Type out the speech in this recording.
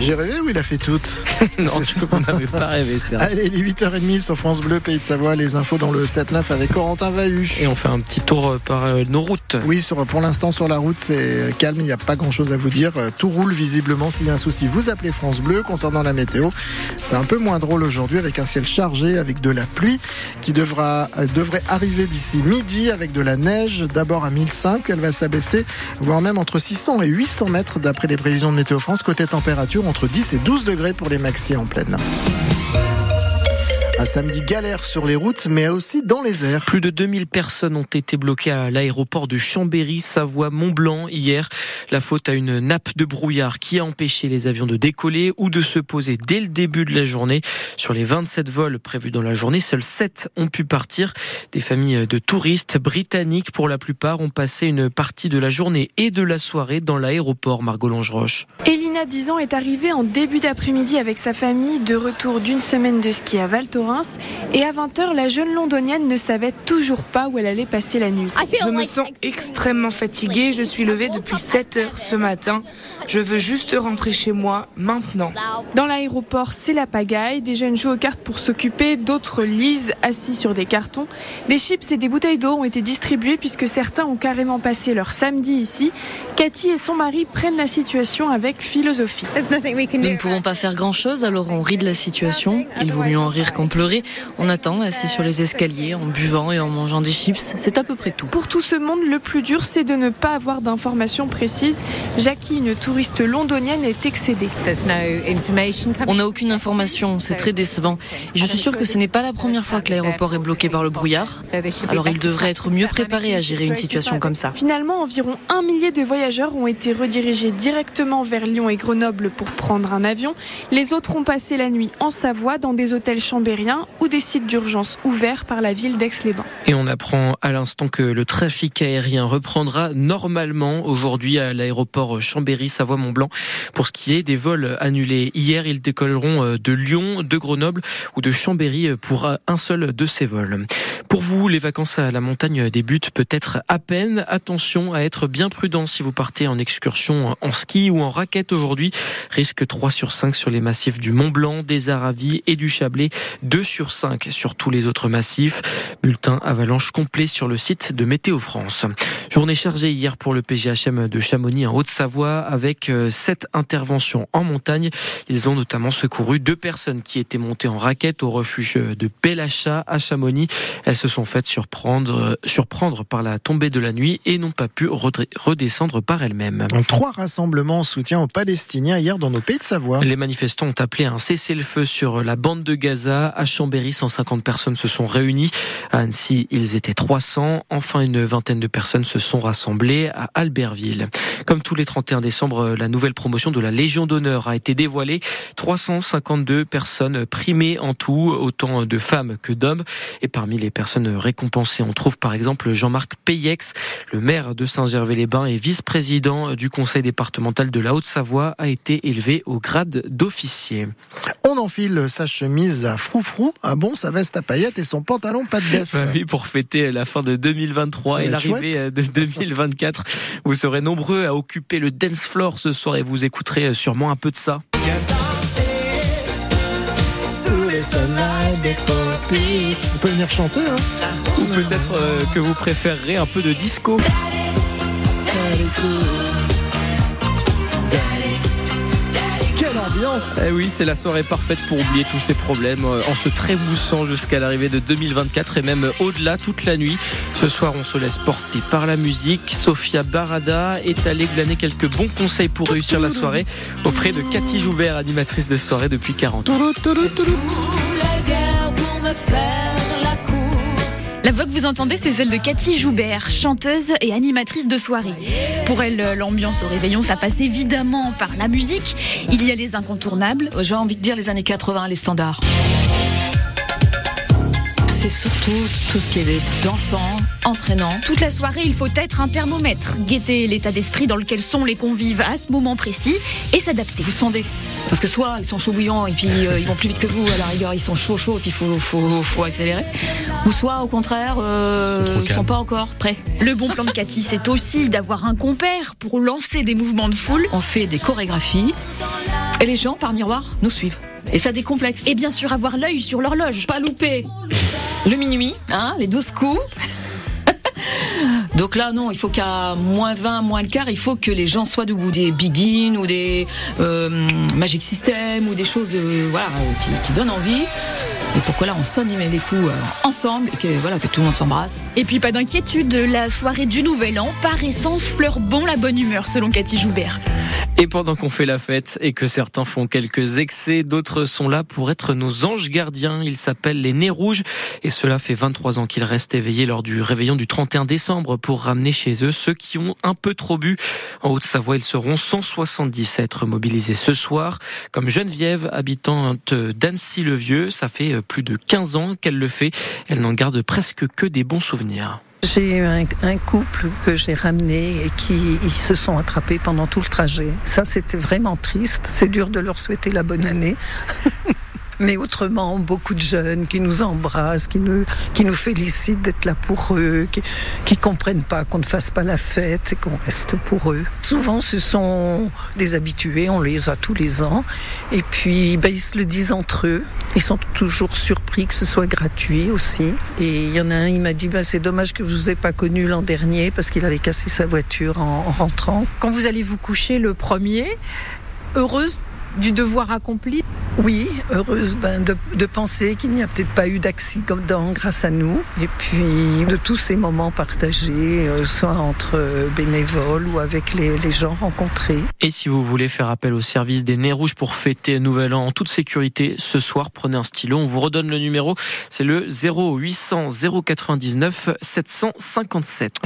J'ai rêvé ou il a fait toutes Non, on n'avait pas rêvé, c'est vrai. Allez, les 8h30 sur France Bleu, Pays de Savoie, les infos dans le 7-9 avec Corentin Vahu. Et on fait un petit tour par euh, nos routes. Oui, sur, pour l'instant sur la route, c'est calme, il n'y a pas grand-chose à vous dire. Euh, Tout roule visiblement. S'il y a un souci, vous appelez France Bleu. Concernant la météo, c'est un peu moins drôle aujourd'hui avec un ciel chargé, avec de la pluie qui devra, euh, devrait arriver d'ici midi avec de la neige. D'abord à 1005, elle va s'abaisser, voire même entre 600 et 800 mètres d'après les prévisions de Météo France. Côté température, entre 10 et 12 degrés pour les maxi en pleine. Un samedi galère sur les routes, mais aussi dans les airs. Plus de 2000 personnes ont été bloquées à l'aéroport de Chambéry, Savoie, Mont-Blanc hier. La faute à une nappe de brouillard qui a empêché les avions de décoller ou de se poser dès le début de la journée. Sur les 27 vols prévus dans la journée, seuls 7 ont pu partir. Des familles de touristes britanniques, pour la plupart, ont passé une partie de la journée et de la soirée dans l'aéroport Margot Longeroche. Elina, 10 ans, est arrivée en début d'après-midi avec sa famille de retour d'une semaine de ski à Val Et à 20h, la jeune londonienne ne savait toujours pas où elle allait passer la nuit. Je me sens extrêmement fatiguée. Je suis levée depuis 7 heures ce matin. Je veux juste rentrer chez moi maintenant. Dans l'aéroport, c'est la pagaille. Des jeunes jouent aux cartes pour s'occuper, d'autres lisent assis sur des cartons. Des chips et des bouteilles d'eau ont été distribuées puisque certains ont carrément passé leur samedi ici. Cathy et son mari prennent la situation avec philosophie. Nous ne pouvons pas faire grand-chose, alors on rit de la situation. Il vaut mieux en rire qu'en pleurer. On attend, assis sur les escaliers, en buvant et en mangeant des chips. C'est à peu près tout. Pour tout ce monde, le plus dur, c'est de ne pas avoir d'informations précises. Jackie, une touriste londonienne, est excédée. On n'a aucune information, c'est très décevant. Et je suis sûre que ce n'est pas la première fois que l'aéroport est bloqué par le brouillard. Alors il devrait être mieux préparé à gérer une situation comme ça. Finalement, environ un millier de voyageurs ont été redirigés directement vers Lyon et Grenoble pour prendre un avion. Les autres ont passé la nuit en Savoie dans des hôtels chambériens ou des sites d'urgence ouverts par la ville d'Aix-les-Bains. Et on apprend à l'instant que le trafic aérien reprendra normalement aujourd'hui à l'aéroport Chambéry-Savoie-Mont-Blanc. Pour ce qui est des vols annulés hier, ils décolleront euh, de Lyon, de Grenoble ou de Chambéry pour un seul de ces vols. Vous, les vacances à la montagne débutent peut-être à peine. Attention à être bien prudent si vous partez en excursion en ski ou en raquette aujourd'hui. Risque 3 sur 5 sur les massifs du Mont Blanc, des Aravis et du Chablais. 2 sur 5 sur tous les autres massifs. Bulletin avalanche complet sur le site de Météo France. Journée chargée hier pour le PGHM de Chamonix en Haute-Savoie avec 7 interventions en montagne. Ils ont notamment secouru deux personnes qui étaient montées en raquette au refuge de Pélacha à Chamonix. Elles se sont faites surprendre, surprendre par la tombée de la nuit et n'ont pas pu redescendre par elles-mêmes. Trois rassemblements en soutien aux Palestiniens hier dans nos pays de Savoie. Les manifestants ont appelé un cessez-le-feu sur la bande de Gaza. À Chambéry, 150 personnes se sont réunies. À Annecy, ils étaient 300. Enfin, une vingtaine de personnes se sont rassemblées à Albertville. Comme tous les 31 décembre, la nouvelle promotion de la Légion d'honneur a été dévoilée. 352 personnes primées en tout, autant de femmes que d'hommes. Et parmi les personnes récompensées, on trouve par exemple Jean-Marc Payex, le maire de Saint-Gervais-les-Bains et vice-président du conseil départemental de la Haute-Savoie, a été élevé au grade d'officier. On enfile sa chemise à froufrou, un bon sa veste à paillettes et son pantalon pas de def. Bah oui, pour fêter la fin de 2023 et l'arrivée de 2024. Vous serez nombreux à occuper le dance floor ce soir et vous écouterez sûrement un peu de ça. Sous les des tropiques. On peut venir chanter, hein Ou peut-être euh, que vous préférerez un peu de disco. Quelle ambiance Eh oui, c'est la soirée parfaite pour oublier tous ces problèmes euh, en se trémoussant jusqu'à l'arrivée de 2024 et même au-delà toute la nuit. Ce soir, on se laisse porter par la musique. Sophia Barada est allée glaner quelques bons conseils pour réussir la soirée auprès de Cathy Joubert, animatrice de soirée depuis 40 ans. La voix que vous entendez, c'est celle de Cathy Joubert, chanteuse et animatrice de soirée. Pour elle, l'ambiance au réveillon, ça passe évidemment par la musique. Il y a les incontournables. J'ai envie de dire les années 80, les standards. C'est surtout tout ce qui est dansant, entraînant. Toute la soirée, il faut être un thermomètre, guetter l'état d'esprit dans lequel sont les convives à ce moment précis et s'adapter. Vous sondez. Parce que soit ils sont chauds bouillants et puis euh, ils vont plus vite que vous, à la rigueur ils sont chauds chauds et puis il faut, faut, faut accélérer. Ou soit au contraire, euh, ils sont pas encore prêts. Le bon plan de Cathy, c'est aussi d'avoir un compère pour lancer des mouvements de foule. On fait des chorégraphies Et les gens, par miroir, nous suivent. Et ça décomplexe. Et bien sûr, avoir l'œil sur l'horloge. Pas louper le minuit, hein, les 12 coups. Donc là, non, il faut qu'à moins 20, moins le quart, il faut que les gens soient debout. Des Begin ou des euh, Magic System ou des choses euh, voilà, qui, qui donnent envie. Et pourquoi là on sonne les coups euh, ensemble et que voilà que tout le monde s'embrasse. Et puis pas d'inquiétude, la soirée du Nouvel An par essence fleure bon la bonne humeur selon Cathy Joubert. Et pendant qu'on fait la fête et que certains font quelques excès, d'autres sont là pour être nos anges gardiens. Ils s'appellent les Nez Rouges et cela fait 23 ans qu'ils restent éveillés lors du réveillon du 31 décembre pour ramener chez eux ceux qui ont un peu trop bu. En Haute-Savoie, ils seront 170 à être mobilisés ce soir. Comme Geneviève, habitante d'Annecy-le-Vieux, ça fait plus de 15 ans qu'elle le fait. Elle n'en garde presque que des bons souvenirs. J'ai un, un, couple que j'ai ramené et qui ils se sont attrapés pendant tout le trajet. Ça, c'était vraiment triste. C'est dur de leur souhaiter la bonne année. Mais autrement, beaucoup de jeunes qui nous embrassent, qui nous, qui nous félicitent d'être là pour eux, qui, qui comprennent pas qu'on ne fasse pas la fête et qu'on reste pour eux. Souvent, ce sont des habitués, on les a tous les ans. Et puis, ben, ils se le disent entre eux. Ils sont toujours surpris que ce soit gratuit aussi. Et il y en a un, il m'a dit, ben, c'est dommage que je vous ai pas connu l'an dernier parce qu'il avait cassé sa voiture en, en rentrant. Quand vous allez vous coucher le premier, heureuse du devoir accompli Oui, heureuse ben, de, de, penser qu'il n'y a peut-être pas eu d'accident grâce à nous. Et puis de tous ces moments partagés, euh, soit entre bénévoles ou avec les, les, gens rencontrés. Et si vous voulez faire appel au service des Nez Rouges pour fêter Nouvel An en toute sécurité, ce soir, prenez un stylo. On vous redonne le numéro. C'est le 0800 099 757.